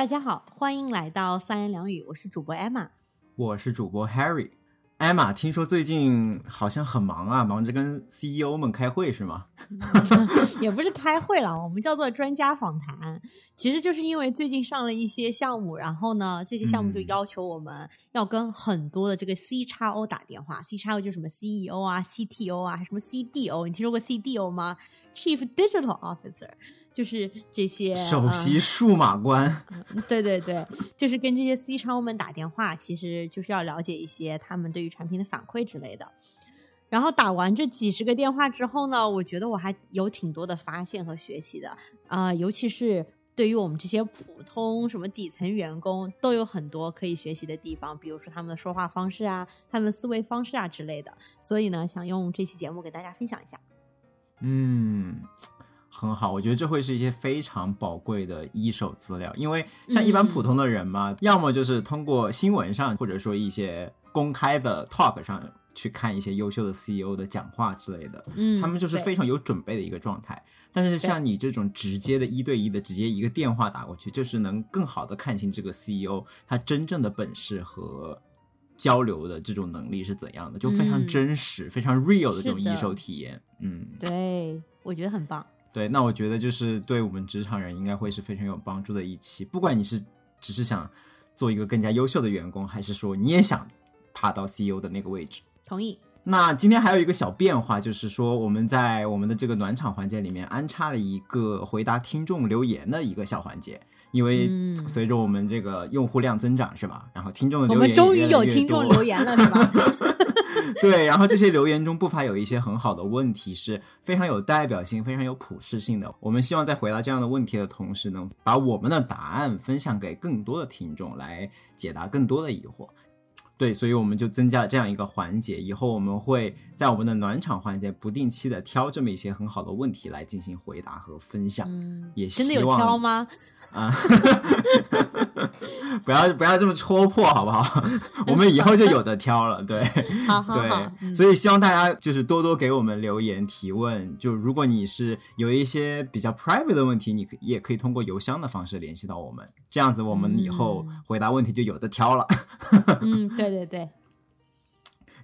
大家好，欢迎来到三言两语，我是主播 Emma。我是主播 Harry。Emma，听说最近好像很忙啊，忙着跟 CEO 们开会是吗？也不是开会了，我们叫做专家访谈。其实就是因为最近上了一些项目，然后呢，这些项目就嗯要求我们要跟很多的这个 C 叉 O 打电话。C 叉 O 就是什么 CEO 啊、CTO 啊，还什么 CDO，你听说过 CDO 吗？Chief Digital Officer，就是这些首席数码官。嗯对对对，就是跟这些 C 超们打电话，其实就是要了解一些他们对于产品的反馈之类的。然后打完这几十个电话之后呢，我觉得我还有挺多的发现和学习的啊、尤其是对于我们这些普通什么底层员工，都有很多可以学习的地方，比如说他们的说话方式啊，他们的思维方式啊之类的。所以呢，想用这期节目给大家分享一下。嗯，很好，我觉得这会是一些非常宝贵的一手资料，因为像一般普通的人嘛，要么就是通过新闻上，或者说一些公开的 talk 上去看一些优秀的 CEO 的讲话之类的，嗯，他们就是非常有准备的一个状态。但是像你这种直接的一对一的，直接一个电话打过去，就是能更好的看清这个 CEO 他真正的本事和交流的这种能力是怎样的，就非常嗯真实、非常 real 的这种一手体验。嗯，对，我觉得很棒。对，那我觉得就是对我们职场人应该会是非常有帮助的一期。不管你是只是想做一个更加优秀的员工，还是说你也想爬到 CEO 的那个位置。同意。那今天还有一个小变化，就是说我们在我们的这个暖场环节里面安插了一个回答听众留言的一个小环节，因为嗯随着我们这个用户量增长，是吧？然后听众的我留言们终于有听众留言了，是吧？对，然后这些留言中不乏有一些很好的问题，是非常有代表性、非常有普适性的。我们希望在回答这样的问题的同时，能把我们的答案分享给更多的听众，来解答更多的疑惑。对，所以我们就增加了这样一个环节。以后我们会在我们的暖场环节不定期的挑这么一些很好的问题来进行回答和分享。嗯，也真的有希望挑吗？啊，不要不要这么戳破好不好？我们以后就有的挑了。对。好好好，所以希望大家就是多多给我们留言提问。就如果你是有一些比较 private 的问题，你可也可以通过邮箱的方式联系到我们，这样子我们以后嗯回答问题就有的挑了。嗯，对对对对，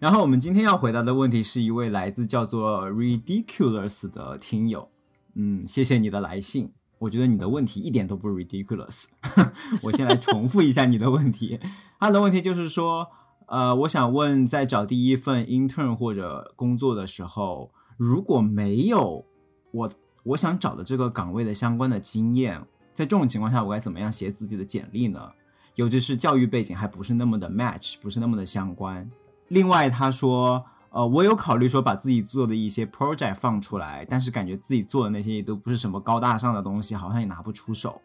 然后我们今天要回答的问题是一位来自叫做 ridiculous 的听友，嗯，谢谢你的来信。我觉得你的问题一点都不 ridiculous。我先来重复一下你的问题。他的问题就是说，呃，我想问，在找第一份 intern 或者工作的时候，如果没有我我想找的这个岗位的相关的经验，在这种情况下，我该怎么样写自己的简历呢？尤其是教育背景还不是那么的 match，不是那么的相关。另外，他说，呃，我有考虑说把自己做的一些 project 放出来，但是感觉自己做的那些也都不是什么高大上的东西，好像也拿不出手，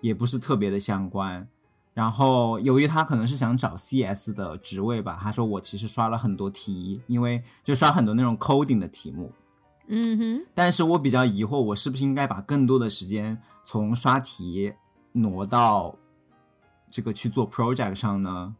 也不是特别的相关。然后，由于他可能是想找 CS 的职位吧，他说我其实刷了很多题，因为就刷很多那种 coding 的题目，嗯哼，但是我比较疑惑，我是不是应该把更多的时间从刷题挪到这个去做 project 上呢？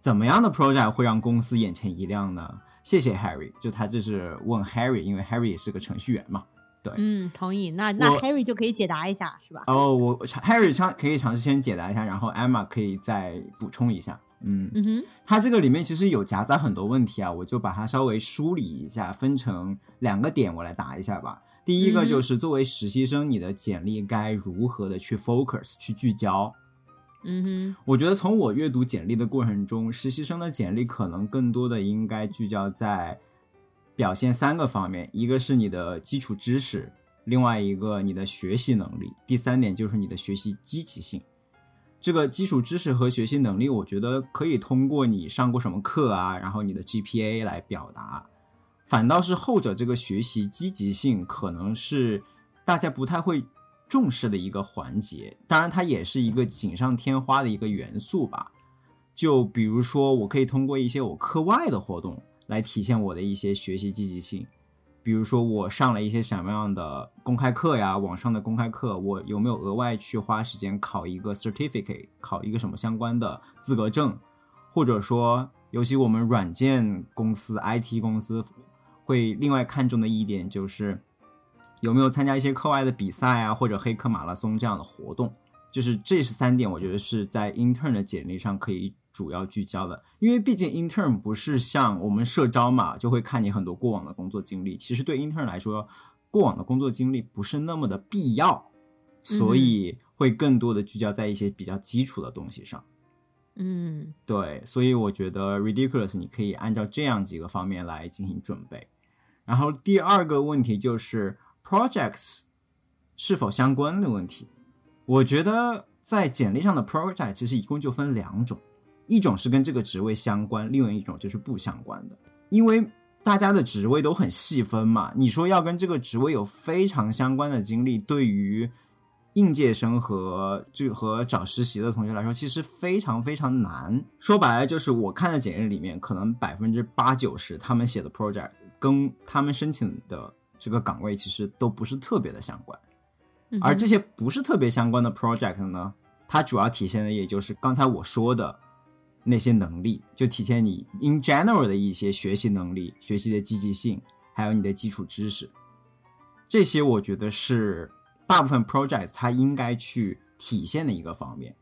怎么样的 project 会让公司眼前一亮呢？谢谢 Harry，就他这是问 Harry，因为 Harry 也是个程序员嘛。对嗯，同意。那那 Harry 就可以解答一下，是吧？哦，我 Harry 尝可以尝试先解答一下，然后 Emma 可以再补充一下。嗯，嗯哼，它这个里面其实有夹杂很多问题啊，我就把它稍微梳理一下，分成两个点，我来答一下吧。第一个嗯就是作为实习生，你的简历该如何的去 focus 去聚焦？嗯哼，我觉得从我阅读简历的过程中，实习生的简历可能更多的应该聚焦在表现三个方面，一个是你的基础知识，另外一个你的学习能力，第三点就是你的学习积极性。这个基础知识和学习能力，我觉得可以通过你上过什么课啊，然后你的 GPA 来表达。反倒是后者这个学习积极性，可能是大家不太会重视的一个环节。当然，它也是一个锦上添花的一个元素吧。就比如说，我可以通过一些我课外的活动来体现我的一些学习积极性。比如说，我上了一些什么样的公开课呀，网上的公开课，我有没有额外去花时间考一个 certificate，考一个什么相关的资格证，或者说，尤其我们软件公司、IT 公司会另外看重的一点就是有没有参加一些课外的比赛啊，或者黑客马拉松这样的活动。就是这是三点，我觉得是在 intern 的简历上可以主要聚焦的，因为毕竟 intern 不是像我们社招嘛，就会看你很多过往的工作经历。其实对 intern 来说，过往的工作经历不是那么的必要，所以会更多的聚焦在一些比较基础的东西上。嗯对，所以我觉得 ridiculous 你可以按照这样几个方面来进行准备。然后第二个问题就是 projects 是否相关的问题。我觉得在简历上的 project 其实一共就分两种，一种是跟这个职位相关，另外一种就是不相关的。因为大家的职位都很细分嘛，你说要跟这个职位有非常相关的经历，对于应届生和这和找实习的同学来说，其实非常非常难。说白了，就是我看的简历里面，可能百分之八九十他们写的 project 跟他们申请的这个岗位其实都不是特别的相关。而这些不是特别相关的 project 呢，它主要体现的也就是刚才我说的那些能力，就体现你 in general 的一些学习能力、学习的积极性，还有你的基础知识。这些我觉得是大部分 project 它应该去体现的一个方面。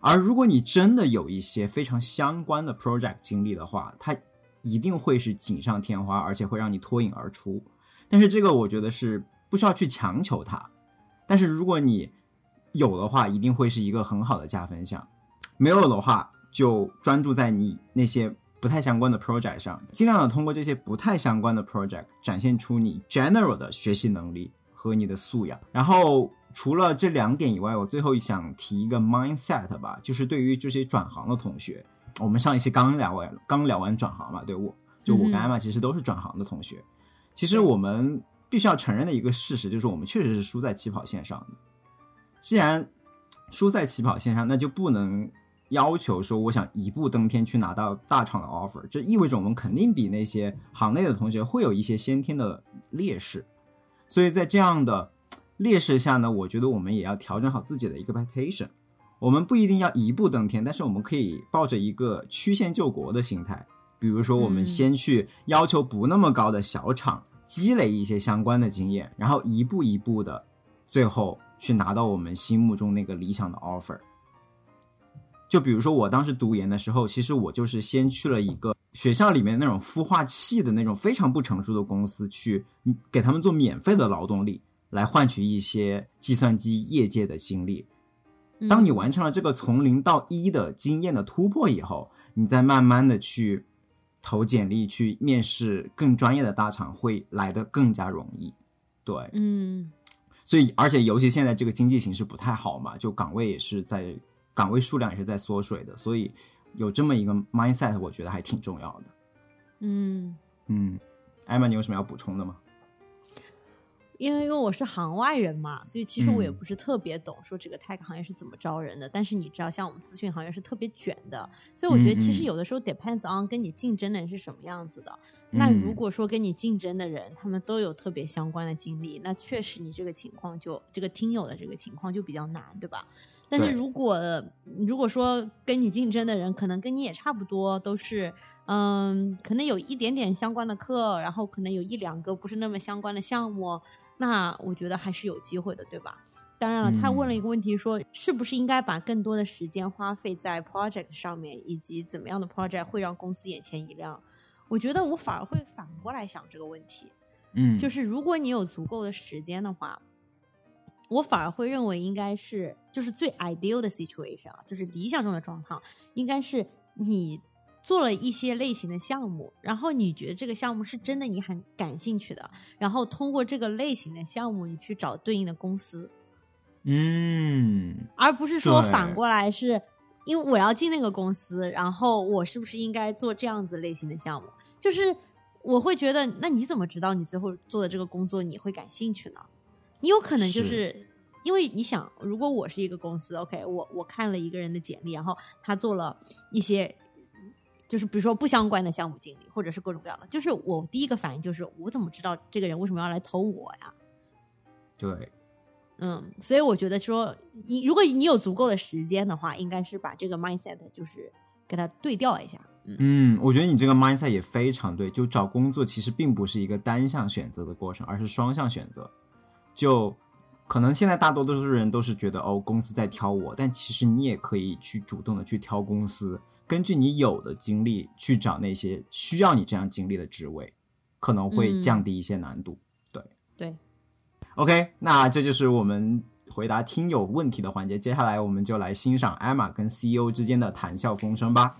而如果你真的有一些非常相关的 project 经历的话，它一定会是锦上添花，而且会让你脱颖而出。但是这个我觉得是不需要去强求它。但是如果你有的话，一定会是一个很好的加分项；没有的话，就专注在你那些不太相关的 project 上，尽量的通过这些不太相关的 project 展现出你 general 的学习能力和你的素养。然后除了这两点以外，我最后想提一个 mindset 吧，就是对于这些转行的同学，我们上一期刚聊完，刚聊完转行嘛，对我就我跟艾玛其实都是转行的同学。其实我们必须要承认的一个事实就是，我们确实是输在起跑线上的。既然输在起跑线上，那就不能要求说我想一步登天去拿到大厂的 offer，这意味着我们肯定比那些行内的同学会有一些先天的劣势。所以在这样的劣势下呢，我觉得我们也要调整好自己的 expectation。我们不一定要一步登天，但是我们可以抱着一个曲线救国的心态，比如说我们嗯先去要求不那么高的小厂，积累一些相关的经验，然后一步一步的，最后去拿到我们心目中那个理想的 offer。就比如说我当时读研的时候，其实我就是先去了一个学校里面那种孵化器的那种非常不成熟的公司，去给他们做免费的劳动力，来换取一些计算机业界的经历。嗯当你完成了这个从零到一的经验的突破以后，你再慢慢的去投简历、去面试更专业的大厂，会来的更加容易。对，嗯所以而且尤其现在这个经济形势不太好嘛，就岗位也是在岗位数量也是在缩水的，所以有这么一个 mindset，我觉得还挺重要的。嗯，嗯，艾玛，你有什么要补充的吗？因为因为我是行外人嘛，所以其实我也嗯不是特别懂说这个 tech 行业是怎么招人的。但是你知道，像我们咨询行业是特别卷的，所以我觉得其实有的时候 depends on 跟你竞争的人是什么样子的。那如嗯果说跟你竞争的人他们都有特别相关的经历，那确实你这个情况就这个听友的这个情况就比较难，对吧？但是如果如果说跟你竞争的人可能跟你也差不多，都是嗯，可能有一点点相关的课，然后可能有一两个不是那么相关的项目，那我觉得还是有机会的，对吧？当然了，他问了一个问题说，是不是应该把更多的时间花费在 project 上面，以及怎么样的 project 会让公司眼前一亮？我觉得我反而会反过来想这个问题，嗯，就是如果你有足够的时间的话，我反而会认为应该是就是最 ideal 的 situation 啊，就是理想中的状况，应该是你做了一些类型的项目，然后你觉得这个项目是真的你很感兴趣的，然后通过这个类型的项目，你去找对应的公司，嗯，而不是说反过来是。因为我要进那个公司，然后我是不是应该做这样子类型的项目？就是我会觉得，那你怎么知道你最后做的这个工作你会感兴趣呢？你有可能就是是因为你想，如果我是一个公司，OK，我我看了一个人的简历，然后他做了一些，就是比如说不相关的项目经理，或者是各种各样的，就是我第一个反应就是，我怎么知道这个人为什么要来投我呀？对，嗯，所以我觉得说，你如果你有足够的时间的话，应该是把这个 mindset 就是给它对调一下。嗯嗯，我觉得你这个 mindset 也非常对。就找工作其实并不是一个单向选择的过程，而是双向选择。就可能现在大多数人都是觉得哦，公司在挑我，但其实你也可以去主动的去挑公司，根据你有的经历去找那些需要你这样经历的职位，可能会降低一些难度。对对，OK，那这就是我们回答听友问题的环节，接下来我们就来欣赏艾玛跟 CEO 之间的谈笑风生吧。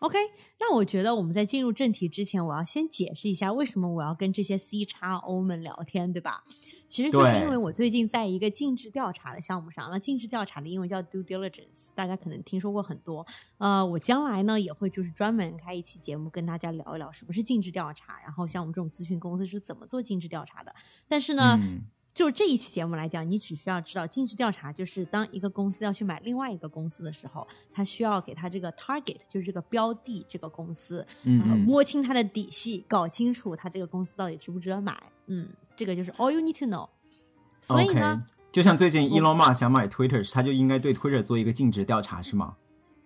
OK，那我觉得我们在进入正题之前，我要先解释一下为什么我要跟这些 C 叉 O 们聊天，对吧？其实就是因为我最近在一个尽职调查的项目上，那尽职调查的英文叫 due diligence，大家可能听说过很多。呃，我将来呢也会就是专门开一期节目跟大家聊一聊什么是尽职调查，然后像我们这种咨询公司是怎么做尽职调查的。但是呢。就这一期节目来讲，你只需要知道尽职调查，就是当一个公司要去买另外一个公司的时候，他需要给他这个 target，就是这个标的这个公司，嗯，摸清他的底细，搞清楚他这个公司到底值不值得买。嗯，这个就是 all you need to know。所以呢，就像最近 Elon Musk 想买 Twitter，他就应该对 Twitter 做一个尽职调查，是吗？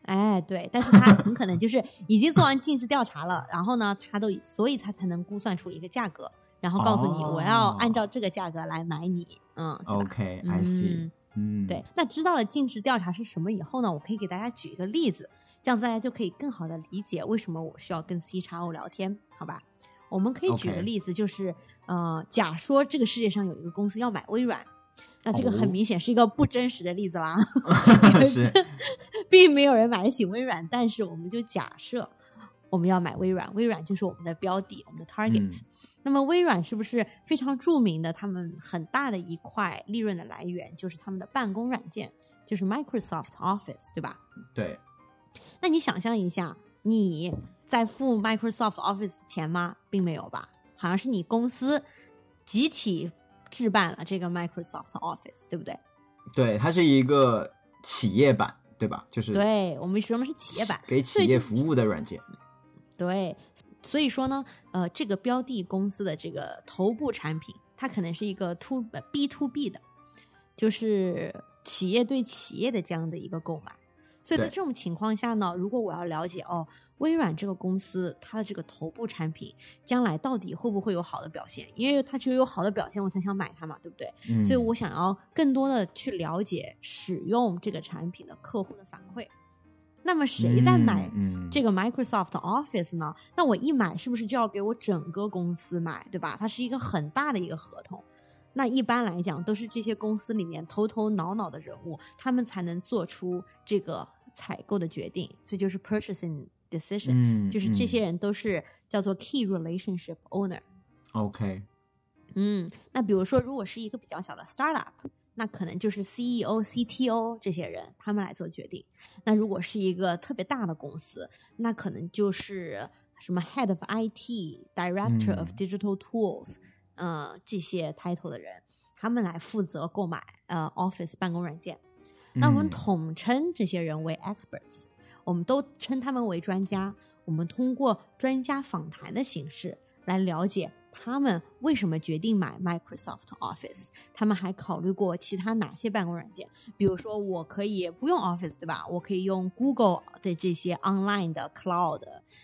哎，对，但是他很可能就是已经做完尽职调查了，然后呢，他都所以他才能估算出一个价格。然后告诉你，我要按照这个价格来买你，嗯，OK，I see，嗯，对。那知道了尽职调查是什么以后呢，我可以给大家举一个例子，这样子大家就可以更好的理解为什么我需要跟 C 叉 O 聊天，好吧？我们可以举个例子，就是呃，假说这个世界上有一个公司要买微软，那这个很明显是一个不真实的例子啦，是，并没有人买得起微软，但是我们就假设我们要买微软，微软就是我们的标的，我们的 target。那么微软是不是非常著名的？他们很大的一块利润的来源就是他们的办公软件，就是 Microsoft Office，对吧？对。那你想象一下，你在付 Microsoft Office 钱吗？并没有吧？好像是你公司集体置办了这个 Microsoft Office，对不对？对，它是一个企业版，对吧？就是对我们说的是企业版，给企业服务的软件。对。所以说呢，呃，这个标的公司的这个头部产品，它可能是一个 to B to B 的，就是企业对企业的这样的一个购买。所以在这种情况下呢，如果我要了解哦，微软这个公司它的这个头部产品将来到底会不会有好的表现？因为它只有有好的表现，我才想买它嘛，对不对？所以我想要更多的去了解使用这个产品的客户的反馈。那么谁在买这个 Microsoft Office 呢？那我一买是不是就要给我整个公司买，对吧？它是一个很大的一个合同。那一般来讲，都是这些公司里面头头脑脑的人物，他们才能做出这个采购的决定。所以就是 purchasing decision，就是这些人都是叫做 key relationship owner。OK，嗯，那比如说，如果是一个比较小的 startup。那可能就是 CEO、CTO 这些人，他们来做决定。那如果是一个特别大的公司，那可能就是什么 Head of IT、Director of Digital Tools，呃，这些 title 的人，他们来负责购买呃 Office 办公软件。那我们统称这些人为 Experts，我们都称他们为专家。我们通过专家访谈的形式来了解。他们为什么决定买 Microsoft Office？他们还考虑过其他哪些办公软件？比如说，我可以不用 Office，对吧？我可以用 Google 的这些 online 的 Cloud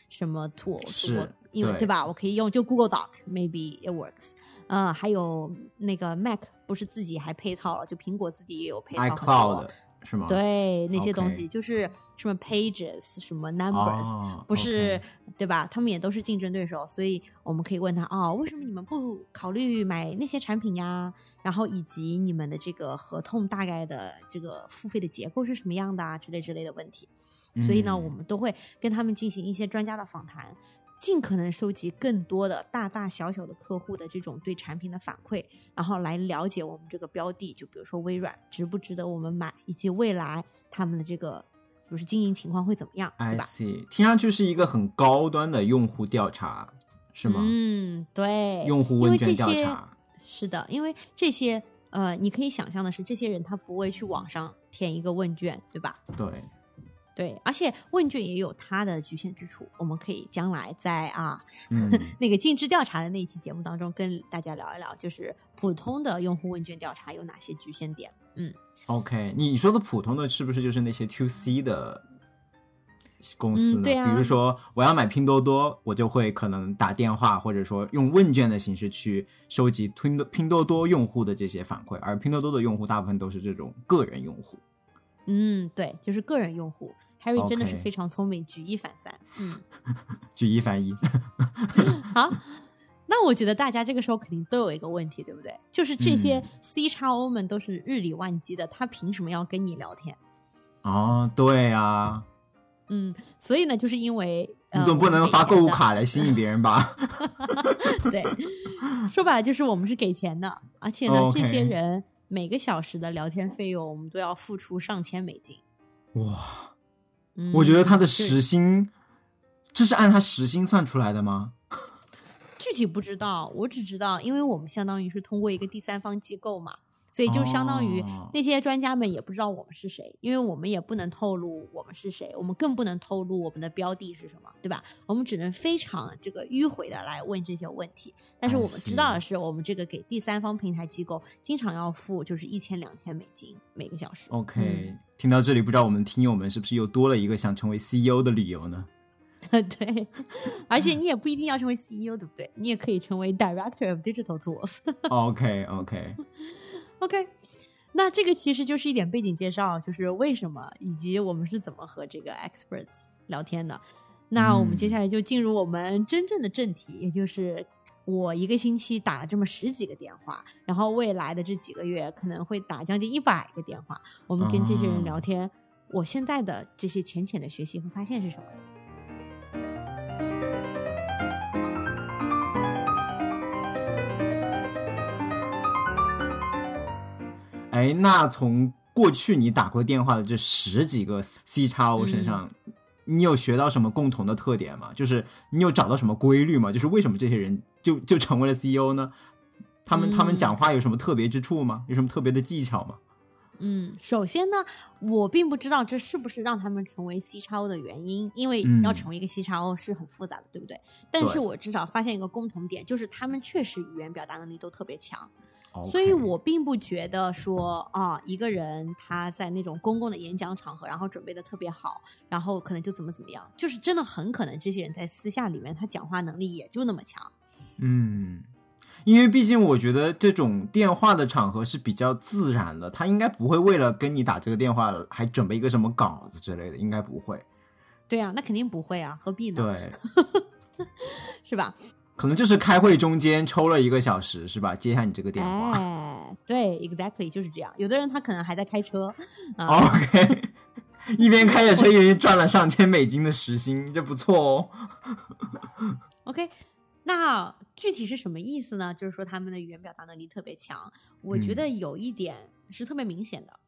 什么 tools，是，因为对吧？我可以用就 Google Doc，maybe it works。呃，还有那个 Mac 不是自己还配套了，就苹果自己也有配套 iCloud。是吗？对，那些东西就是什么 Pages，什么 Numbers，不是对吧？他们也都是竞争对手，所以我们可以问他哦，为什么你们不考虑买那些产品呀？然后以及你们的这个合同大概的这个付费的结构是什么样的啊？之类之类的问题。所以呢，我们都会跟他们进行一些专家的访谈。尽可能收集更多的大大小小的客户的这种对产品的反馈，然后来了解我们这个标的，就比如说微软值不值得我们买，以及未来他们的这个就是经营情况会怎么样，对吧？听上去是一个很高端的用户调查，是吗？嗯，对，用户问卷调查是的，因为这些呃，你可以想象的是，这些人他不会去网上填一个问卷，对吧？对。对，而且问卷也有它的局限之处，我们可以将来在啊、嗯 那个尽职调查的那一期节目当中跟大家聊一聊，就是普通的用户问卷调查有哪些局限点。嗯，OK，你说的普通的是不是就是那些 To C 的公司呢？嗯对啊比如说我要买拼多多，我就会可能打电话或者说用问卷的形式去收集拼多拼多多用户的这些反馈，而拼多多的用户大部分都是这种个人用户。嗯，对，就是个人用户。Harry 真的是非常聪明，举一反三。嗯，举一反一，好，那我觉得大家这个时候肯定都有一个问题，对不对？就是这些嗯 C 叉 O 们都是日理万机的，他凭什么要跟你聊天？哦，对啊，嗯，所以呢，就是因为呃你总不能发购物。卡来吸引别人吧？对，说白了就是我们是给钱的，而且呢，这些人每个小时的聊天费用，我们都要付出上千美金。哇，嗯，我觉得他的时薪，这是按他时薪算出来的吗？具体不知道，我只知道，因为我们相当于是通过一个第三方机构嘛，所以就相当于哦那些专家们也不知道我们是谁，因为我们也不能透露我们是谁，我们更不能透露我们的标的是什么，对吧？我们只能非常这个迂回的来问这些问题。但是我们知道的是，我们这个给第三方平台机构经常要付就是一千两千美金每个小时。OK，、听到这里，不知道我们听友们是不是又多了一个想成为 CEO 的理由呢？对，而且你也不一定要成为 CEO，对不对？你也可以成为 Director of Digital Tools。OK OK，OK，那这个其实就是一点背景介绍，就是为什么以及我们是怎么和这个 experts 聊天的。那我们接下来就进入我们真正的正题，也就是我一个星期打了这么十几个电话，然后未来的这几个月可能会打将近一百个电话，我们跟这些人聊天。我现在的这些浅浅的学习和发现是什么？哎，那从过去你打过电话的这十几个 C 叉 O 身上，你有学到什么共同的特点吗？就是你有找到什么规律吗？就是为什么这些人就就成为了 CEO 呢？他们、他们嗯讲话有什么特别之处吗？有什么特别的技巧吗？嗯，首先呢，我并不知道这是不是让他们成为 C 超的原因，因为嗯要成为一个 C 超是很复杂的，对不对？但是我至少发现一个共同点，就是他们确实语言表达能力都特别强。所以我并不觉得说啊，一个人他在那种公共的演讲场合，然后准备的特别好，然后可能就怎么怎么样，就是真的很可能这些人在私下里面他讲话能力也就那么强。嗯，因为毕竟我觉得这种电话的场合是比较自然的，他应该不会为了跟你打这个电话还准备一个什么稿子之类的，应该不会。对啊，那肯定不会啊，何必呢？对，是吧？可能就是开会中间抽了一个小时，是吧？接下你这个电话。哎，对，exactly 就是这样。有的人他可能还在开车啊，OK，一边开着车一边赚了上千美金的时薪，这不错哦。OK，那具体是什么意思呢？就是说他们的语言表达能力特别强。我觉得有一点是特别明显的，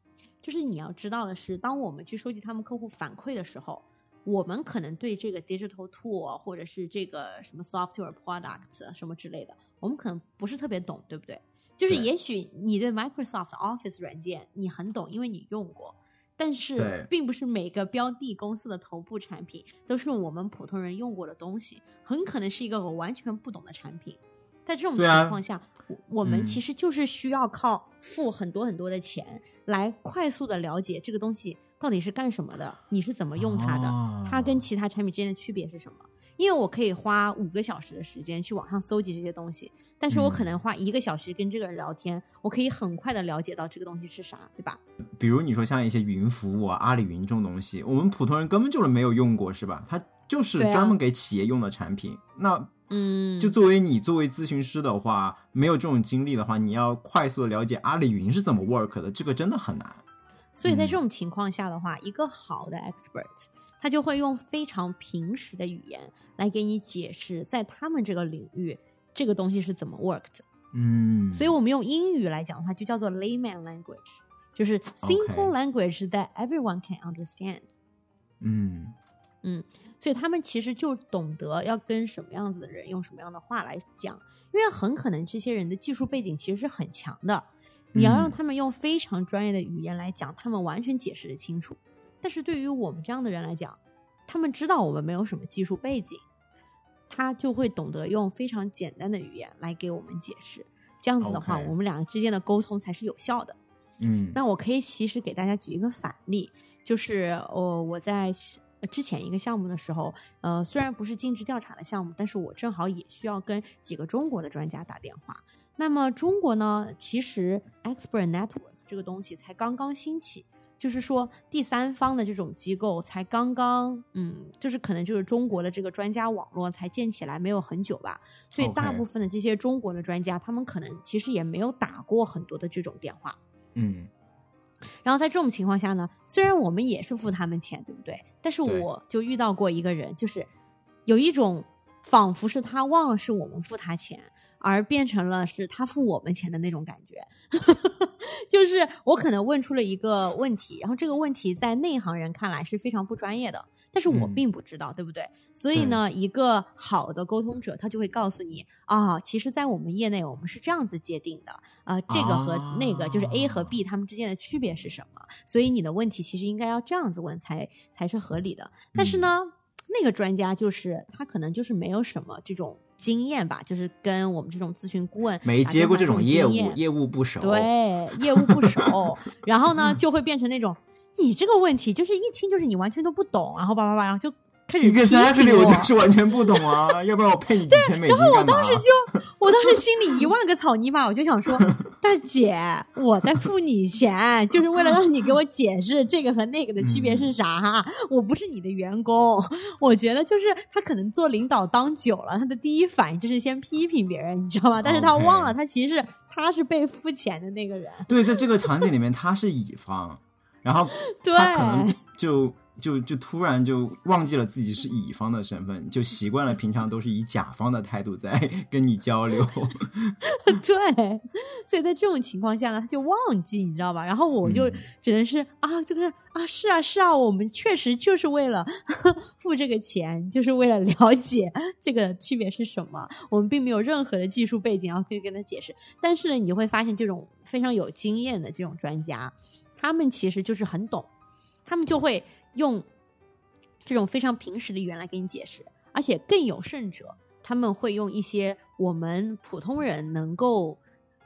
就是你要知道的是，当我们去收集他们客户反馈的时候，我们可能对这个 digital tool 或者是这个什么 software product 什么之类的，我们可能不是特别懂，对不对？就是也许你对 Microsoft Office 软件你很懂，因为你用过。但是，并不是每个标的公司的头部产品都是我们普通人用过的东西，很可能是一个我完全不懂的产品。在这种情况下，我我们嗯其实就是需要靠付很多很多的钱来快速的了解这个东西到底是干什么的，你是怎么用它的，哦它跟其他产品之间的区别是什么。因为我可以花五个小时的时间去网上搜集这些东西，但是我可嗯能花一个小时跟这个人聊天，我可以很快的了解到这个东西是啥，对吧？比如你说像一些云服务啊，阿里云这种东西，我们普通人根本就是没有用过，是吧？它就是专门给企业用的产品。那嗯，就作为你作为咨询师的话，没有这种经历的话，你要快速的了解阿里云是怎么 work 的，这个真的很难。所以在嗯这种情况下的话，一个好的 expert，他就会用非常平实的语言来给你解释，在他们这个领域，这个东西是怎么 work 的。嗯，所以我们用英语来讲的话，就叫做 layman language，就是 simple language that everyone can understand。嗯嗯所以他们其实就懂得要跟什么样子的人用什么样的话来讲，因为很可能这些人的技术背景其实是很强的，你要让嗯他们用非常专业的语言来讲，他们完全解释的清楚。但是对于我们这样的人来讲，他们知道我们没有什么技术背景，他就会懂得用非常简单的语言来给我们解释。这样子的话我们两个之间的沟通才是有效的。嗯，那我可以其实给大家举一个反例，就是呃我在呃之前一个项目的时候，呃虽然不是尽职调查的项目，但是我正好也需要跟几个中国的专家打电话。那么中国呢，其实 Expert Network 这个东西才刚刚兴起。就是说，第三方的这种机构才刚刚，嗯，就是可能就是中国的这个专家网络才建起来没有很久吧，所以大部分的这些中国的专家，他们可能其实也没有打过很多的这种电话。嗯然后在这种情况下呢，虽然我们也是付他们钱，对不对？但是我就遇到过一个人，就是有一种仿佛是他忘了是我们付他钱，而变成了是他付我们钱的那种感觉。就是我可能问出了一个问题，然后这个问题在内行人看来是非常不专业的，但是我嗯并不知道，对不对？所以呢，一个好的沟通者他就会告诉你啊，其实，在我们业内我们是这样子界定的，呃，这个和那个就是 A 和 B 他们之间的区别是什么？所以你的问题其实应该要这样子问才才是合理的。但是呢，那个专家就是他可能就是没有什么这种经验吧，就是跟我们这种咨询顾问没接过这种业务，业务不熟。对，业务不熟，然后呢 就会变成那种你这个问题就是一听就是你完全都不懂，然后叭叭叭，然后就开始你跟批评 Stephanie 我我就是完全不懂啊，要不然我配你几千美金干嘛？我当时 就，我当时心里一万个草泥马，我就想说，大姐，我在付你钱，就是为了让你给我解释这个和那个的区别是啥。我不是你的员工，我觉得就是他可能做领导当久了，他的第一反应就是先批评别人，你知道吗？但是他忘了，他其实是他是被付钱的那个人。对，在这个场景里面他是乙方，然后对他可能就就就突然就忘记了自己是乙方的身份，就习惯了平常都是以甲方的态度在 跟你交流。对，所以在这种情况下呢，他就忘记，你知道吧？然后我就嗯只能是、啊，这个啊，是啊，是啊，我们确实就是为了 付这个钱，就是为了了解这个区别是什么。我们并没有任何的技术背景，然后可以跟他解释。但是呢，你会发现，这种非常有经验的这种专家，他们其实就是很懂，他们就会用这种非常平实的语言来给你解释，而且更有甚者，他们会用一些我们普通人能够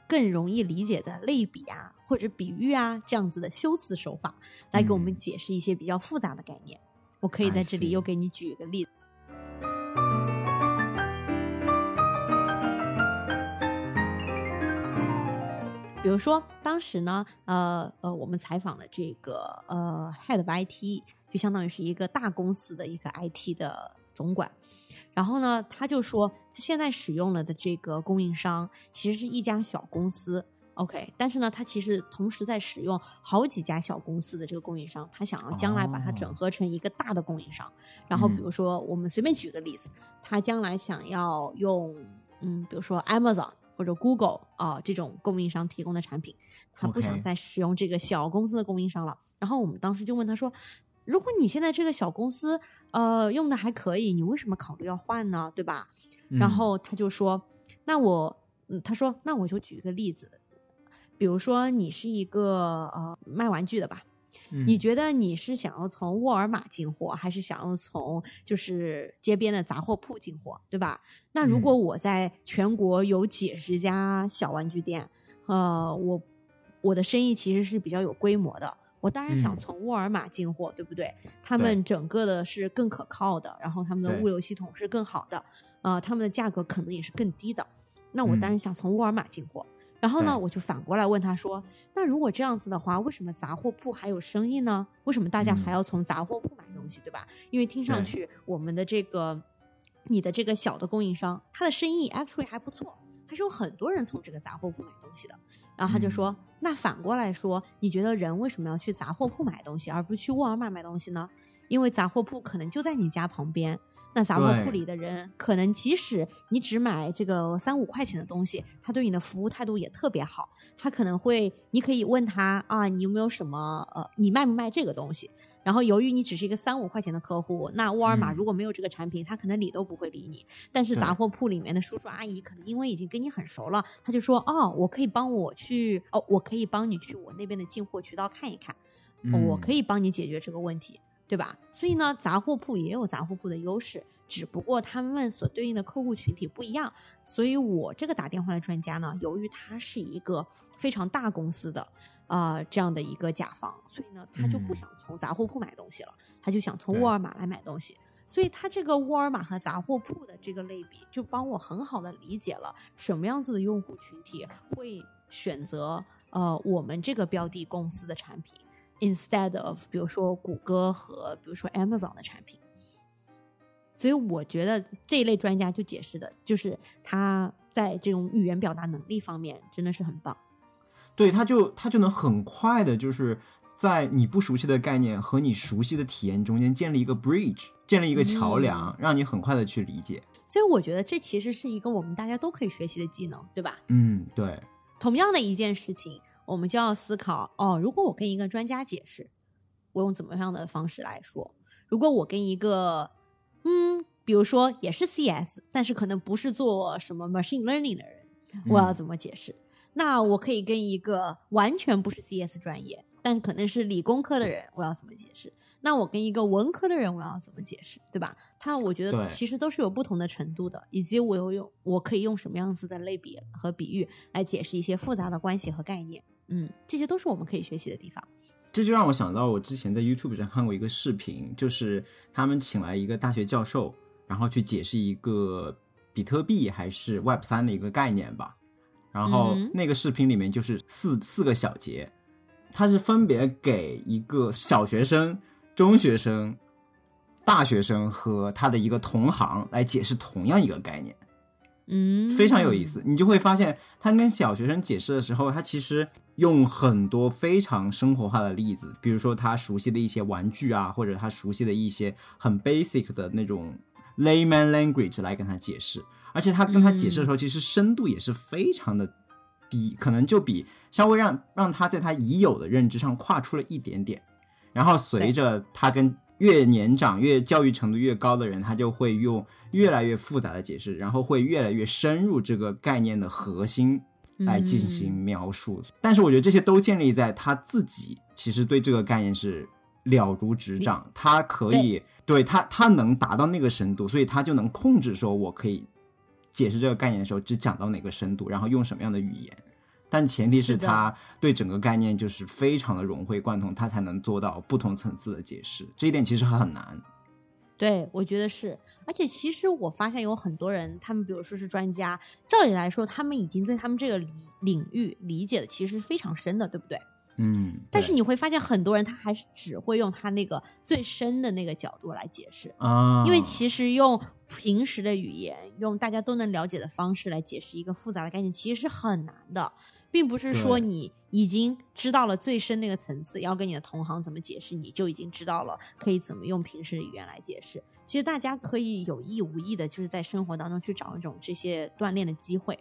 更容易理解的类比啊，或者比喻啊这样子的修辞手法，来给我们嗯解释一些比较复杂的概念。我可以在这里又给你举一个例子。比如说，当时呢，呃呃，我们采访的这个呃 head of IT，就相当于是一个大公司的一个 IT 的总管。然后呢，他就说，他现在使用了的这个供应商其实是一家小公司，OK，但是呢，他其实同时在使用好几家小公司的这个供应商，他想要将来把它整哦合成一个大的供应商。然后，比嗯如说，我们随便举个例子，他将来想要用，嗯，比如说 Amazon 或者 Google 啊、这种供应商提供的产品，他不想再使用这个小公司的供应商了。然后我们当时就问他说：“如果你现在这个小公司呃用的还可以，你为什么考虑要换呢？对吧？”然嗯后他就说：“那我，嗯，他说那我就举一个例子，比如说你是一个呃卖玩具的吧，嗯你觉得你是想要从沃尔玛进货，还是想要从就是街边的杂货铺进货，对吧？那如果我在全国有几十家小玩具店，呃，我我的生意其实是比较有规模的。我当然想嗯从沃尔玛进货，对不对？他们整个的是更可靠的，然后他们的物流系统是更好的，呃，他们的价格可能也是更低的。那我当然想从沃尔玛进货。然后呢，我就反过来问他说：“那如果这样子的话，为什么杂货铺还有生意呢？为什么大家还嗯要从杂货铺买东西，对吧？因为听上去我们的这个你的这个小的供应商，他的生意 actually 还不错，还是有很多人从这个杂货铺买东西的。然后他就嗯说：“那反过来说，你觉得人为什么要去杂货铺买东西，而不是去沃尔玛买东西呢？因为杂货铺可能就在你家旁边。”那杂货铺里的人，可能即使你只买这个三五块钱的东西，他对你的服务态度也特别好。他可能会，你可以问他啊，你有没有什么呃，你卖不卖这个东西？然后由于你只是一个三五块钱的客户，那沃尔玛嗯如果没有这个产品，他可能理都不会理你。但是杂货铺里面的叔叔阿姨，可能因为已经跟你很熟了，他就说哦，我可以帮我去哦，我可以帮你去我那边的进货渠道看一看。我可以帮你解决这个问题，对吧？所以呢，杂货铺也有杂货铺的优势，只不过他们所对应的客户群体不一样。所以我这个打电话的专家呢，由于他是一个非常大公司的啊这样的一个甲方，所以呢，他就不想从杂货铺买东西了，他就想从沃尔玛来买东西。所以他这个沃尔玛和杂货铺的这个类比，就帮我很好的理解了什么样子的用户群体会选择呃我们这个标的公司的产品，instead of 比如说谷歌和比如说 Amazon 的产品。所以我觉得这一类专家就解释的就是他在这种语言表达能力方面真的是很棒。对，他就他就能很快的，就是在你不熟悉的概念和你熟悉的体验中间建立一个 bridge。建立一个桥梁，让你很快的去理解。所以我觉得这其实是一个我们大家都可以学习的技能，对吧？嗯，对。同样的一件事情，我们就要思考哦，如果我跟一个专家解释，我用怎么样的方式来说？如果我跟一个，嗯，比如说也是 CS，但是可能不是做什么 machine learning 的人，我要怎么解释？那我可以跟一个完全不是 CS 专业，但可能是理工科的人，我要怎么解释？那我跟一个文科的人，我要怎么解释，对吧？他我觉得其实都是有不同的程度的，以及我有用，我可以用什么样子的类比和比喻来解释一些复杂的关系和概念。嗯，这些都是我们可以学习的地方。这就让我想到，我之前在 YouTube 上看过一个视频，就是他们请来一个大学教授，然后去解释一个比特币还是 Web 三的一个概念吧。然后那个视频里面就是四四个小节，它是分别给一个小学生。中学生、大学生和他的一个同行来解释同样一个概念，嗯，非常有意思。你就会发现，他跟小学生解释的时候，他其实用很多非常生活化的例子，比如说他熟悉的一些玩具啊，或者他熟悉的一些很 basic 的那种 layman language 来跟他解释。而且他跟他解释的时候，其实深度也是非常的低，可能就比稍微让让他在他已有的认知上跨出了一点点。然后随着他跟越年长、越教育程度越高的人，他就会用越来越复杂的解释，然后会越来越深入这个概念的核心来进行描述。但是我觉得这些都建立在他自己其实对这个概念是了如指掌，他可以对他他能达到那个深度，所以他就能控制说我可以解释这个概念的时候只讲到哪个深度，然后用什么样的语言。但前提是他对整个概念就是非常的融会贯通，他才能做到不同层次的解释。这一点其实很难。对，我觉得是。而且其实我发现有很多人，他们比如说是专家，照理来说，他们已经对他们这个领领域理解的其实是非常深的，对不对？嗯。但是你会发现，很多人他还是只会用他那个最深的那个角度来解释啊。因为其实用平时的语言，用大家都能了解的方式来解释一个复杂的概念，其实是很难的。并不是说你已经知道了最深那个层次，要跟你的同行怎么解释，你就已经知道了可以怎么用平时的语言来解释。其实大家可以有意无意的，就是在生活当中去找一种这些锻炼的机会。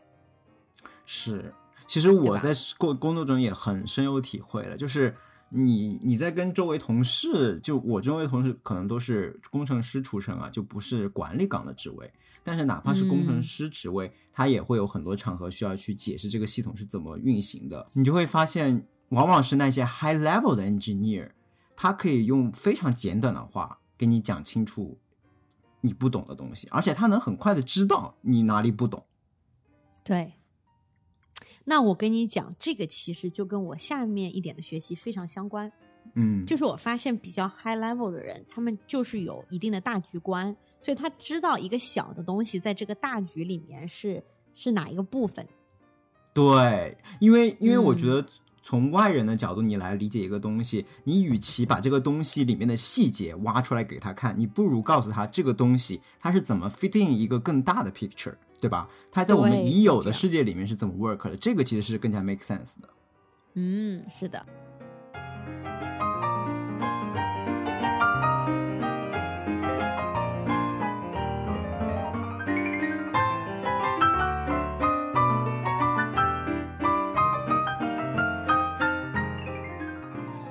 是，其实我在工工作中也很深有体会了，就是你你在跟周围同事，就我周围同事可能都是工程师出身啊，就不是管理岗的职位。但是哪怕是工程师职位，他也会有很多场合需要去解释这个系统是怎么运行的。你就会发现，往往是那些 high level 的 engineer，他可以用非常简短的话给你讲清楚你不懂的东西，而且他能很快的知道你哪里不懂。对。那我跟你讲，这个其实就跟我下面一点的学习非常相关。嗯，就是我发现比较 high level 的人，他们就是有一定的大局观，所以他知道一个小的东西在这个大局里面是是哪一个部分。对，因为因为我觉得从外人的角度，你来理解一个东西，你与其把这个东西里面的细节挖出来给他看，你不如告诉他这个东西它是怎么 fit in 一个更大的 picture，对吧？它在我们已有的世界里面是怎么 work 的？这个其实是更加 make sense 的。嗯，是的。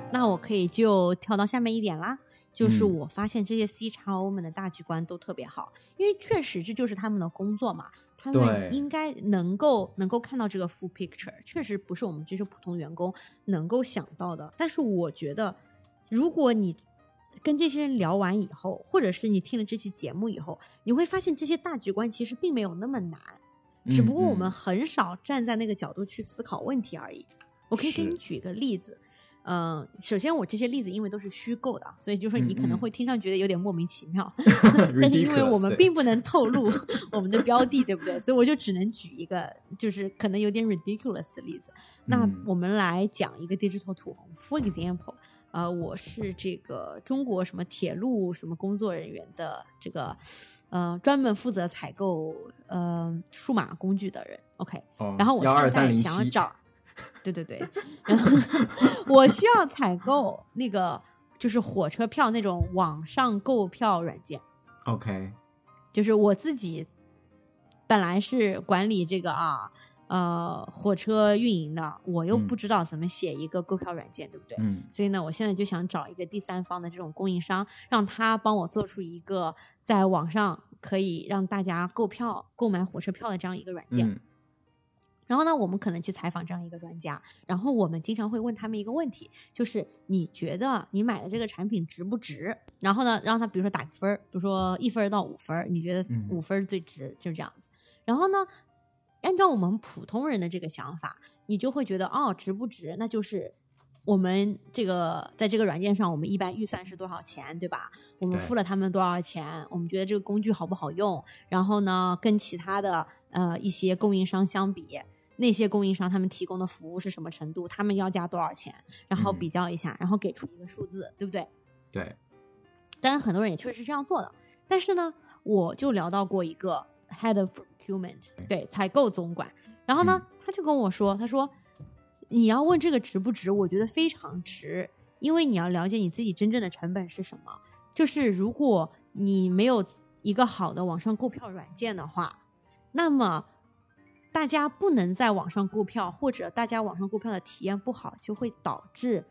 那我可以就跳到下面一点啦，就是我发现这些 C 叉 O 们的大局观都特别好，因为确实这就是他们的工作嘛，他们应该能够能够看到这个 full picture，确实不是我们这些普通员工能够想到的。但是我觉得如果你跟这些人聊完以后，或者是你听了这期节目以后，你会发现这些大局观其实并没有那么难，只不过我们嗯。很少站在那个角度去思考问题而已。我可以给你举一个例子，嗯、首先我这些例子因为都是虚构的，所以就说你可能会听上觉得有点莫名其妙，嗯 但是因为我们并不能透露我们的标的，对不对？所以我就只能举一个就是可能有点 ridiculous 的例子。那嗯。我们来讲一个 digital 土红，for example，呃，我是这个中国什么铁路什么工作人员的这个呃专门负责采购呃数码工具的人，OK，哦然后我现在想要找，对对对，然后 我需要采购那个就是火车票那种网上购票软件，OK，就是我自己本来是管理这个啊呃火车运营的，我又嗯不知道怎么写一个购票软件，对不对？嗯所以呢，我现在就想找一个第三方的这种供应商，让他帮我做出一个在网上可以让大家购票、购买火车票的这样一个软件。嗯然后呢，我们可能去采访这样一个专家，然后我们经常会问他们一个问题，就是你觉得你买的这个产品值不值？然后呢，让他比如说打个分儿，比如说一分到五分，你觉得嗯五分最值，就是这样子。然后呢，按照我们普通人的这个想法，你就会觉得哦，值不值？那就是我们这个在这个软件上，我们一般预算是多少钱，对吧？我们付了他们多少钱？我们觉得这个工具好不好用？然后呢，跟其他的呃一些供应商相比，那些供应商他们提供的服务是什么程度？他们要加多少钱？然后嗯比较一下，然后给出一个数字，对不对？对，当然，很多人也确实是这样做的。但是呢，我就聊到过一个 head of procurement，对采购总管，然后呢，他就跟我说，他说你要问这个值不值，我觉得非常值，因为你要了解你自己真正的成本是什么。就是如果你没有一个好的网上购票软件的话，那么大家不能在网上购票，或者大家网上购票的体验不好，就会导致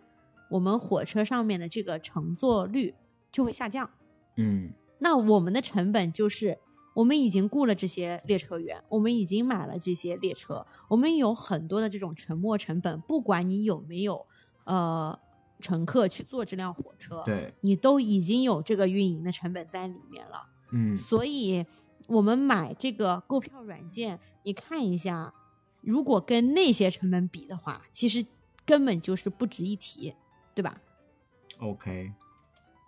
我们火车上面的这个乘坐率就会下降。嗯那我们的成本就是，我们已经雇了这些列车员，我们已经买了这些列车，我们有很多的这种沉没成本，不管你有没有呃乘客去坐这辆火车，对，你都已经有这个运营的成本在里面了。嗯所以我们买这个购票软件，你看一下，如果跟那些成本比的话，其实根本就是不值一提，对吧？OK，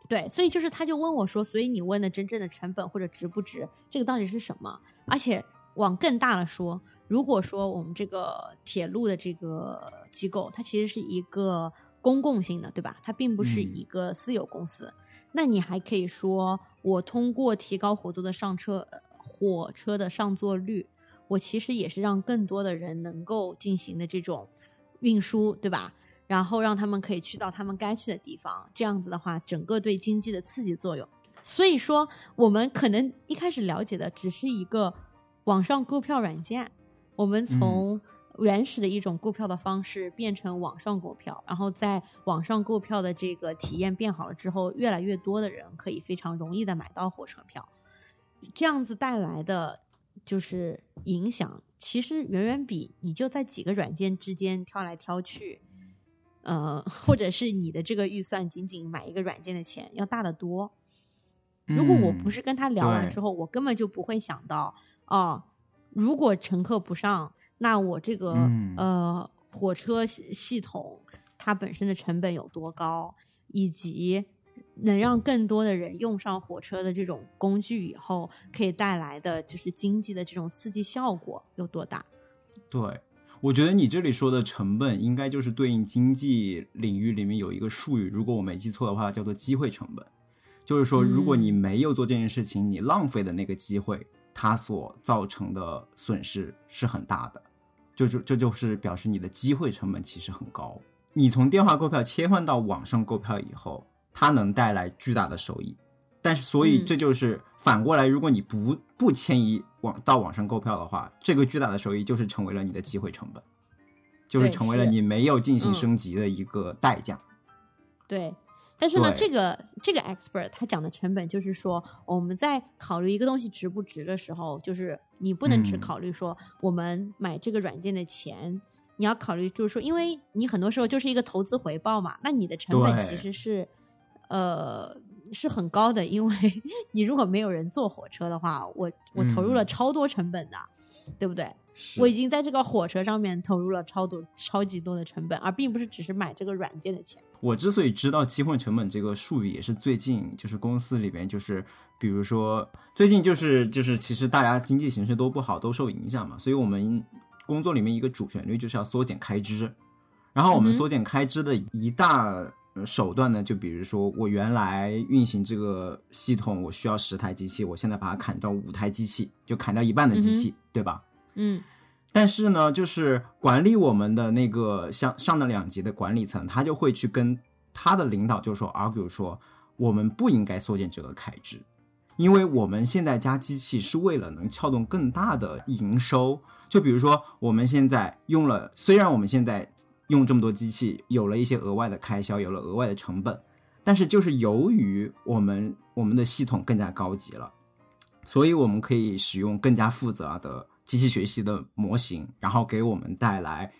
对，所以就是他就问我说，所以你问的真正的成本或者值不值，这个到底是什么？而且往更大了说，如果说我们这个铁路的这个机构，它其实是一个公共性的，对吧？它并不是嗯一个私有公司。那你还可以说，我通过提高火座的上车呃火车的上座率，我其实也是让更多的人能够进行的这种运输，对吧？然后让他们可以去到他们该去的地方，这样子的话，整个对经济的刺激作用。所以说，我们可能一开始了解的只是一个网上购票软件，我们从原始的一种购票的方式变成网上购票，然后在网上购票的这个体验变好了之后，越来越多的人可以非常容易的买到火车票，这样子带来的就是影响，其实远远比你就在几个软件之间挑来挑去。呃，或者是你的这个预算仅仅买一个软件的钱要大得多。如果我不是是跟他聊完之后，我根本就不会想到，哦，如果乘客不上，那我这个、嗯呃火车系系统它本身的成本有多高，以及能让更多的人用上火车的这种工具以后，可以带来的就是经济的这种刺激效果有多大？对，我觉得你这里说的成本，应该就是对应经济领域里面有一个术语，如果我没记错的话，叫做机会成本。就是说，如果你嗯没有做这件事情，你浪费的那个机会，它所造成的损失是很大的。就是这就是表示你的机会成本其实很高。你从电话购票切换到网上购票以后，它能带来巨大的收益。但是，所以嗯。这就是反过来，如果你不不迁移网到网上购票的话，这个巨大的收益就是成为了你的机会成本，就是成为了你没有进行嗯。升级的一个代价。对，但是呢，这个这个 expert 他讲的成本就是说，我们在考虑一个东西值不值的时候，就是你不能只嗯。考虑说我们买这个软件的钱，你要考虑就是说，因为你很多时候就是一个投资回报嘛，那你的成本其实是呃是很高的，因为 你如果没有人坐火车的话，我我投入了嗯超多成本的，对不对？我已经在这个火车上面投入了超多超级多的成本，而并不是只是买这个软件的钱。我之所以知道机会成本这个术语，也是最近就是公司里边就是，比如说最近就是就是其实大家经济形势都不好，都受影响嘛，所以我们工作里面一个主旋律就是要缩减开支，然后我们缩减开支的一大呃手段呢，就比如说我原来运行这个系统，我需要十台机器，我现在把它砍到五台机器，就砍掉一半的机器，对吧？嗯但是呢，就是管理我们的那个上上的两级的管理层，他就会去跟他的领导就说 argue 说，我们不应该缩减这个开支，因为我们现在加机器是为了能撬动更大的营收。就比如说我们现在用了，虽然我们现在用这么多机器，有了一些额外的开销，有了额外的成本，但是就是由于我们我们的系统更加高级了，所以我们可以使用更加复杂的机器学习的模型，然后给我们带来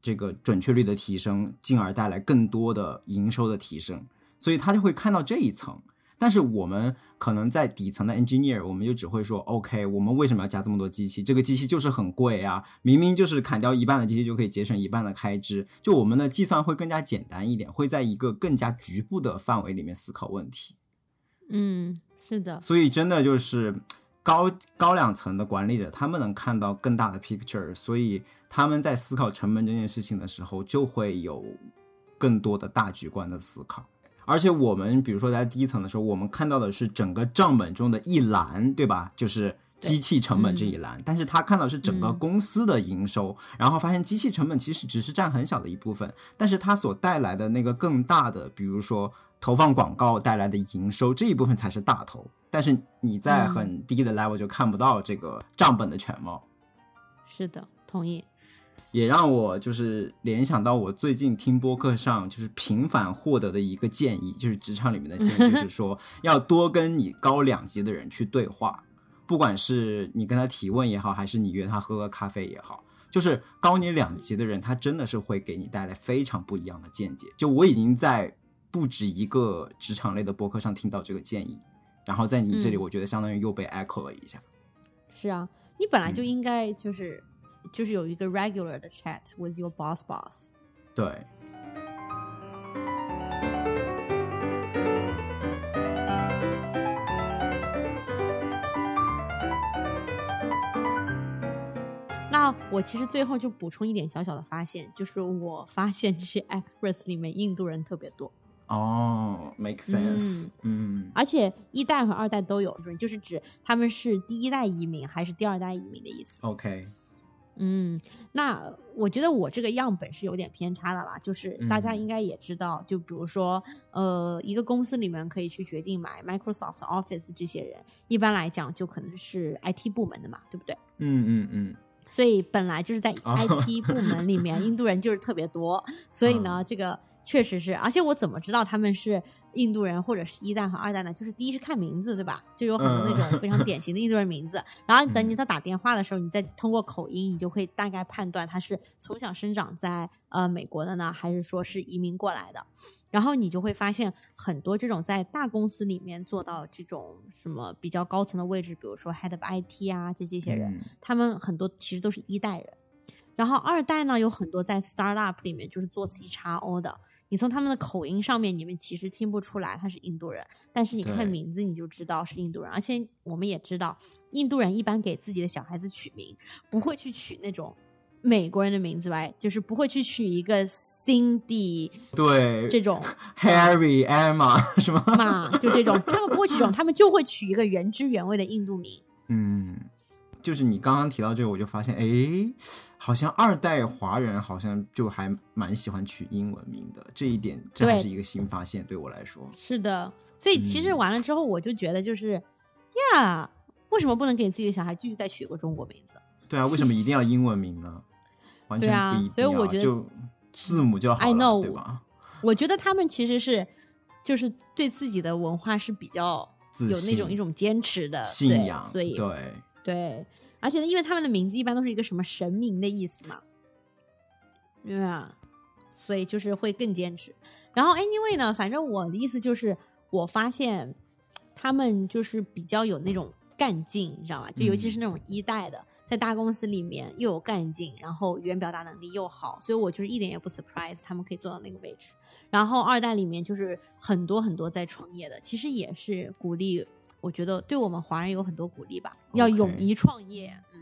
这个准确率的提升，进而带来更多的营收的提升。所以他就会看到这一层。但是我们可能在底层的 engineer，我们就只会说，OK，我们为什么要加这么多机器？这个机器就是很贵啊，明明就是砍掉一半的机器就可以节省一半的开支。就我们的计算会更加简单一点，会在一个更加局部的范围里面思考问题。嗯，是的，所以真的就是高高两层的管理者，他们能看到更大的 picture，所以他们在思考成本这件事情的时候，就会有更多的大局观的思考。而且我们比如说在第一层的时候，我们看到的是整个账本中的一栏，对吧？就是机器成本这一栏，但是他看到是整个嗯公司的营收，然后发现机器成本其实只是占很小的一部分，但是它所带来的那个更大的，比如说投放广告带来的营收这一部分才是大头，但是你在嗯很低的 level 就看不到这个账本的全貌。是的，同意。也让我就是联想到我最近听播客上就是频繁获得的一个建议，就是职场里面的建议，就是说 要多跟你高两级的人去对话，不管是你跟他提问也好，还是你约他喝个咖啡也好，就是高你两级的人，他真的是会给你带来非常不一样的见解。就我已经在不止一个职场类的播客上听到这个建议，然后在你这里，嗯我觉得相当于又被 echo 了一下。是啊，你本来就嗯应该就是、就是有一个 regular 的 chat with your boss boss。对，那我其实最后就补充一点小小的发现，就是我发现这些 express 里面印度人特别多，哦，make sense，嗯。而且一代和二代都有，就是指他们是第一代移民还是第二代移民的意思。，OK，嗯，那我觉得我这个样本是有点偏差的啦，就是大家嗯。应该也知道，就比如说，呃，一个公司里面可以去决定买 Microsoft Office 这些人，一般来讲就可能是 IT 部门的嘛，对不对？嗯嗯嗯，所以本来就是在哦。IT 部门里面，印度人就是特别多，所以呢，这个确实是，而且我怎么知道他们是印度人或者是一代和二代呢？就是第一是看名字，对吧？就有很多那种非常典型的印度人名字，然后等你他打电话的时候，你再通过口音，你就会大概判断他是从小生长在呃美国的呢，还是说是移民过来的。然后你就会发现很多这种在大公司里面做到这种什么比较高层的位置，比如说 head of IT 啊，这这些人，嗯他们很多其实都是一代人，然后二代呢有很多在 startup 里面就是做 C X O 的，你从他们的口音上面，你们其实听不出来他是印度人，但是你看名字你就知道是印度人，而且我们也知道，印度人一般给自己的小孩子取名不会去取那种美国人的名字吧，就是不会去取一个 Cindy 对这种，Harry、Emma 什么？嘛，就这种，他们不会取这种，他们就会取一个原汁原味的印度名。嗯，就是你刚刚提到这个，我就发现，哎，好像二代华人好像就还蛮喜欢取英文名的，这一点真的是一个新发现，对我来说。是的，所以其实嗯完了之后，我就觉得就是呀，为什么不能给自己的小孩继续再取个中国名字？对啊，为什么一定要英文名呢？完全对啊不一定所以我觉得就字母就好 I 了 know 对吧？我觉得他们其实是就是对自己的文化是比较有那种一种坚持的信仰，所以对，对，而且呢，因为他们的名字一般都是一个什么神明的意思嘛，对吧？所以就是会更坚持。然后 anyway 呢，反正我的意思就是，我发现他们就是比较有那种干劲，你知道吧？就尤其是那种一代的，在大公司里面又有干劲，然后语言表达能力又好，所以我就是一点也不 surprise 他们可以做到那个位置。然后二代里面就是很多很多在创业的，其实也是鼓励，我觉得对我们华人有很多鼓励吧，要勇于创业。嗯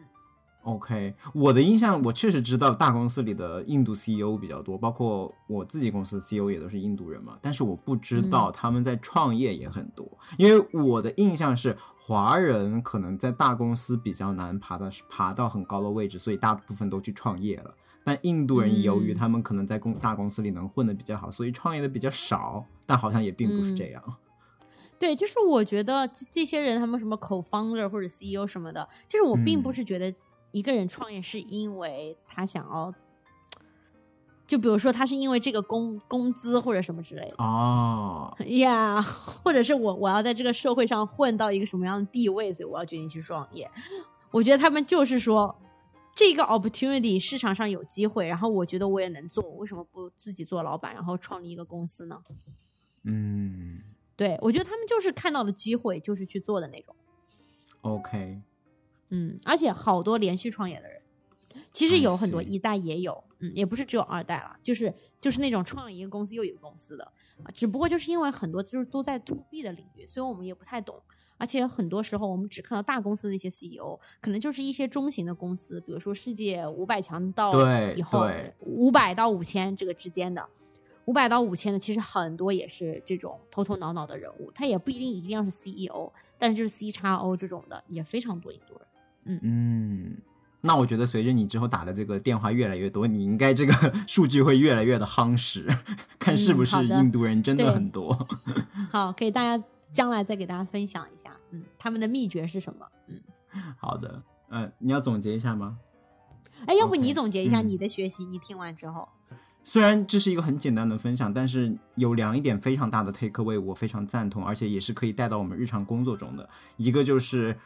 ，OK，我的印象，我确实知道大公司里的印度 CEO 比较多，包括我自己公司的 CEO 也都是印度人嘛。但是我不知道他们在创业也很多，因为我的印象是华人可能在大公司比较难爬到爬到很高的位置，所以大部分都去创业了。但印度人由于嗯他们可能在公大公司里能混得比较好，所以创业的比较少，但好像也并不是这样。对，就是我觉得这这些人，他们什么 co-founder 或者 CEO 什么的，就是我并不嗯是觉得一个人创业是因为他想要，就比如说他是因为这个工工资或者什么之类的。哦，呀 或者是我我要在这个社会上混到一个什么样的地位，所以我要决定去创业。我觉得他们就是说，这个 opportunity 市场上有机会，然后我觉得我也能做，我为什么不自己做老板，然后创立一个公司呢？嗯对我觉得他们就是看到的机会，就是去做的那种。，OK，嗯，而且好多连续创业的人，其实有很多一代也有，嗯，也不是只有二代了，就是就是那种创了一个公司又一个公司的，啊，只不过就是因为很多就是都在 to B 的领域，所以我们也不太懂，而且很多时候我们只看到大公司的一些 CEO，可能就是一些中型的公司，比如说世界五百强到以后对五百到五千这个之间的。五百到五千的，其实很多也是这种头头脑脑的人物，他也不一定一定要是 CEO，但是就是 C 叉 O 这种的也非常多印度人。嗯，那我觉得随着你之后打的这个电话越来越多，你应该这个 数据会越来越的夯实，看是不是印度人真的很多。好，可以大家将来再给大家分享一下，嗯，他们的秘诀是什么？嗯，好的，呃，你要总结一下吗？哎，要不你总结一下嗯你的学习，你听完之后，虽然这是一个很简单的分享，但是有两一点非常大的 take away，我非常赞同，而且也是可以带到我们日常工作中的。一个就是，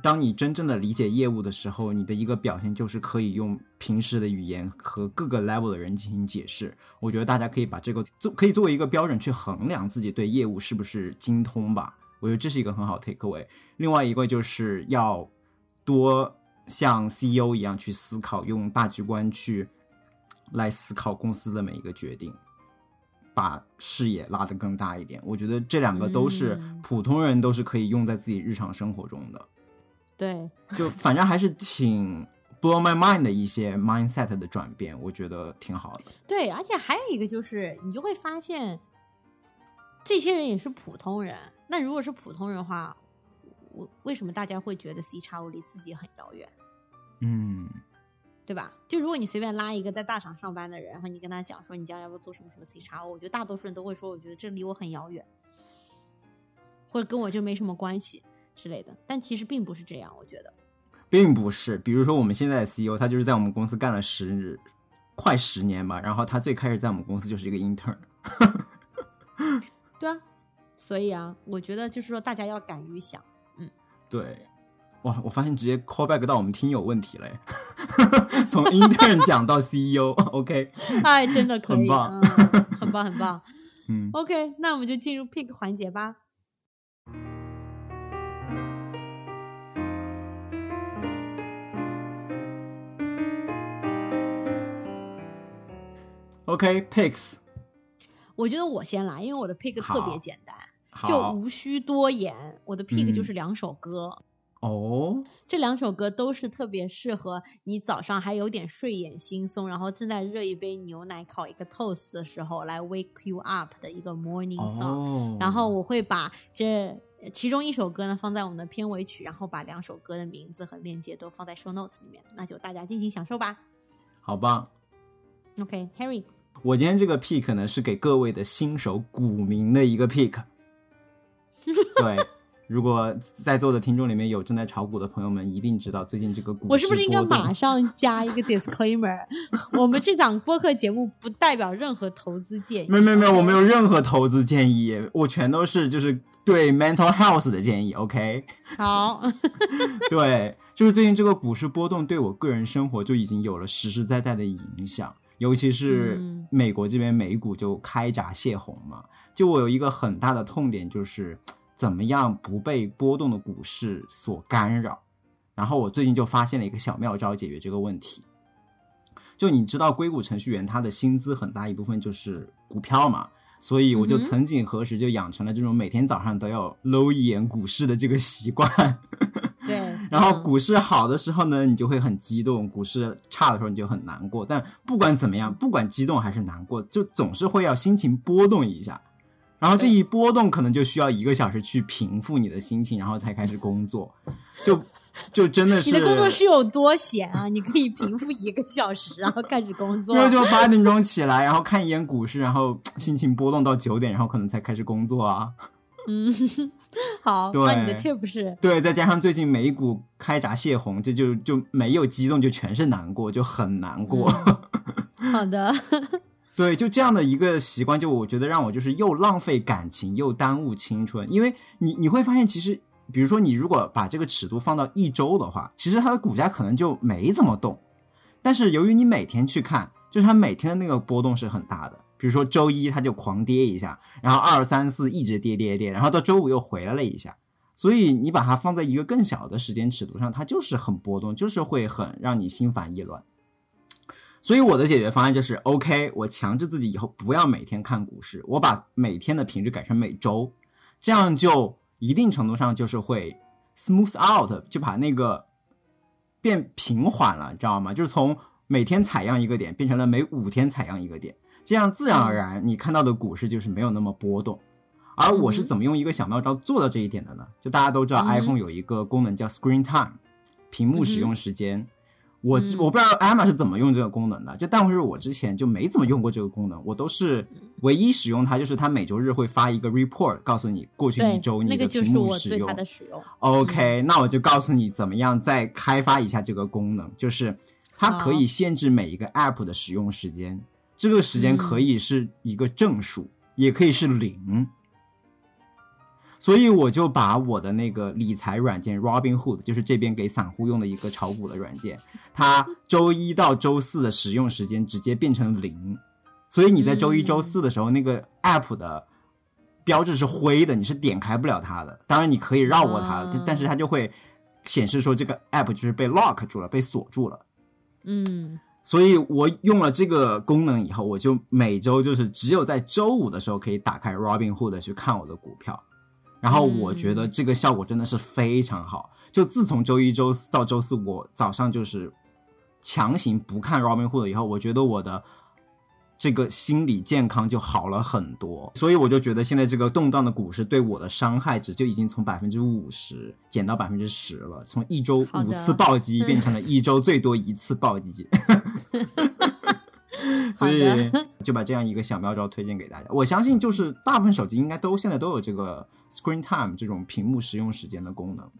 当你真正的理解业务的时候，你的一个表现就是可以用平时的语言和各个 level 的人进行解释。我觉得大家可以把这个做，可以作为一个标准去衡量自己对业务是不是精通吧。我觉得这是一个很好 take away。另外一个就是要多像 CEO 一样去思考，用大局观去来思考公司的每一个决定，把视野拉得更大一点。我觉得这两个都是嗯普通人都是可以用在自己日常生活中的。对，就反正还是挺 blow my mind 的一些 mindset 的转变，我觉得挺好的。对，而且还有一个就是，你就会发现，这些人也是普通人。那如果是普通人的话，我为什么大家会觉得 C 叉 O 离自己很遥远？嗯，对吧？就如果你随便拉一个在大厂上班的人，然后你跟他讲说你将来要不要做什么什么 C 叉 O，我觉得大多数人都会说，我觉得这离我很遥远，或者跟我就没什么关系之类的。但其实并不是这样，我觉得。并不是。比如说我们现在的 CEO，他就是在我们公司干了十快十年吧，然后他最开始在我们公司就是一个 intern。对啊，所以啊，我觉得就是说大家要敢于想。嗯对，哇，我发现直接 call back 到我们听友问题了耶，从 intern 讲到 CEO，OK，哎，真的可以，很棒嗯很棒，很棒。嗯 OK，那我们就进入 pick 环节吧。OK，picks，、我觉得我先来，因为我的 pick 特别简单，就无需多言。我的 pick 嗯就是两首歌，哦，这两首歌都是特别适合你早上还有点睡眼惺忪，然后正在热一杯牛奶、烤一个 toast 的时候来 wake you up 的一个 morning song。哦，然后我会把这其中一首歌呢放在我们的片尾曲，然后把两首歌的名字和链接都放在 show notes 里面，那就大家尽情享受吧。好棒。OK，Harry，、我今天这个 pick 呢是给各位的新手股民的一个 pick。对，如果在座的听众里面有正在炒股的朋友们，一定知道最近这个股市我是不是应该马上加一个 disclaimer？我们这档播客节目不代表任何投资建议。没有没有没有，我没有任何投资建议，我全都是就是对 mental health 的建议。OK，好，对，就是最近这个股市波动对我个人生活就已经有了实实在在的影响。尤其是嗯美国这边美股就开闸泄洪嘛。就我有一个很大的痛点，就是怎么样不被波动的股市所干扰。然后我最近就发现了一个小妙招解决这个问题。就你知道，硅谷程序员他的薪资很大一部分就是股票嘛，所以我就曾几何时就养成了这种每天早上都要搂一眼股市的这个习惯。对，然后嗯股市好的时候呢，你就会很激动；股市差的时候，你就很难过。但不管怎么样，不管激动还是难过，就总是会要心情波动一下。然后这一波动，可能就需要一个小时去平复你的心情，然后才开始工作。就就真的是你的工作是有多闲啊？你可以平复一个小时，然后开始工作因。为就八点钟起来，然后看一眼股市，然后心情波动到九点，然后可能才开始工作啊。嗯，好，对那你的 tip 是对，再加上最近美股开闸泄洪，这就就没有激动，就全是难过，就很难过。好的，对，就这样的一个习惯，就我觉得让我就是又浪费感情，又耽误青春。因为你你会发现，其实比如说你如果把这个尺度放到一周的话，其实它的股价可能就没怎么动。但是由于你每天去看，就是它每天的那个波动是很大的。比如说周一它就狂跌一下，然后二三四一直跌跌跌，然后到周五又回来了一下。所以你把它放在一个更小的时间尺度上，它就是很波动，就是会很让你心烦意乱。所以我的解决方案就是，OK，我强制自己以后不要每天看股市，我把每天的频率改成每周，这样就一定程度上就是会 smooth out，就把那个变平缓了，你知道吗？就是从每天采样一个点变成了每五天采样一个点，这样自然而然你看到的股市就是没有那么波动。而我是怎么用一个小妙招做到这一点的呢？就大家都知道嗯 iPhone 有一个功能叫 Screen Time，屏幕使用时间。嗯我我不知道 Emma 是怎么用这个功能的，就但是我之前就没怎么用过这个功能，我都是唯一使用它，就是它每周日会发一个 report，告诉你过去一周，你那个的屏就是我对幕使用。它的使用。OK，、那我就告诉你怎么样再开发一下这个功能，就是它可以限制每一个 App 的使用时间，这个时间可以是一个正数，也可以是零。所以我就把我的那个理财软件 Robinhood，就是这边给散户用的一个炒股的软件，它周一到周四的使用时间直接变成零，所以你在周一、嗯周四的时候，那个 App 的标志是灰的，你是点开不了它的。当然你可以绕过它，啊但是它就会显示说这个 App 就是被 lock 住了，被锁住了。嗯，所以我用了这个功能以后，我就每周就是只有在周五的时候可以打开 Robinhood 去看我的股票，然后我觉得这个效果真的是非常好。就自从周一、周四到周四，我早上就是强行不看 Robinhood 以后，我觉得我的这个心理健康就好了很多。所以我就觉得现在这个动荡的股市对我的伤害值就已经从百分之五十减到百分之十了，从一周五次暴击变成了一周最多一次暴击。所以就把这样一个小妙招推荐给大家。我相信就是大部分手机应该都现在都有这个 Screen Time 这种屏幕使用时间的功能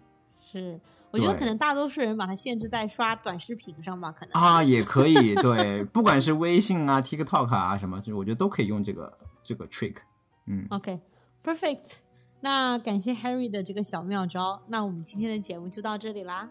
是，我觉得可能大多数人把它限制在刷短视频上吧，可能。啊，也可以对，不管是微信啊、TikTok 啊什么，就是我觉得都可以用这个这个 trick。嗯，OK，perfect、那感谢 Harry 的这个小妙招，那我们今天的节目就到这里啦。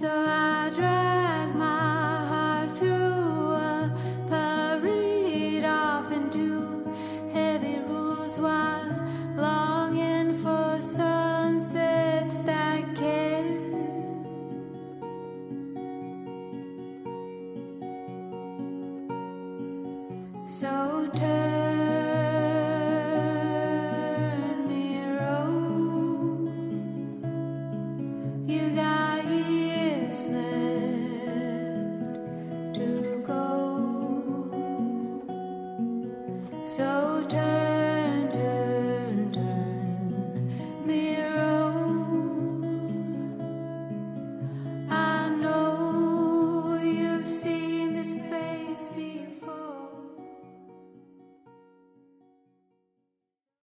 so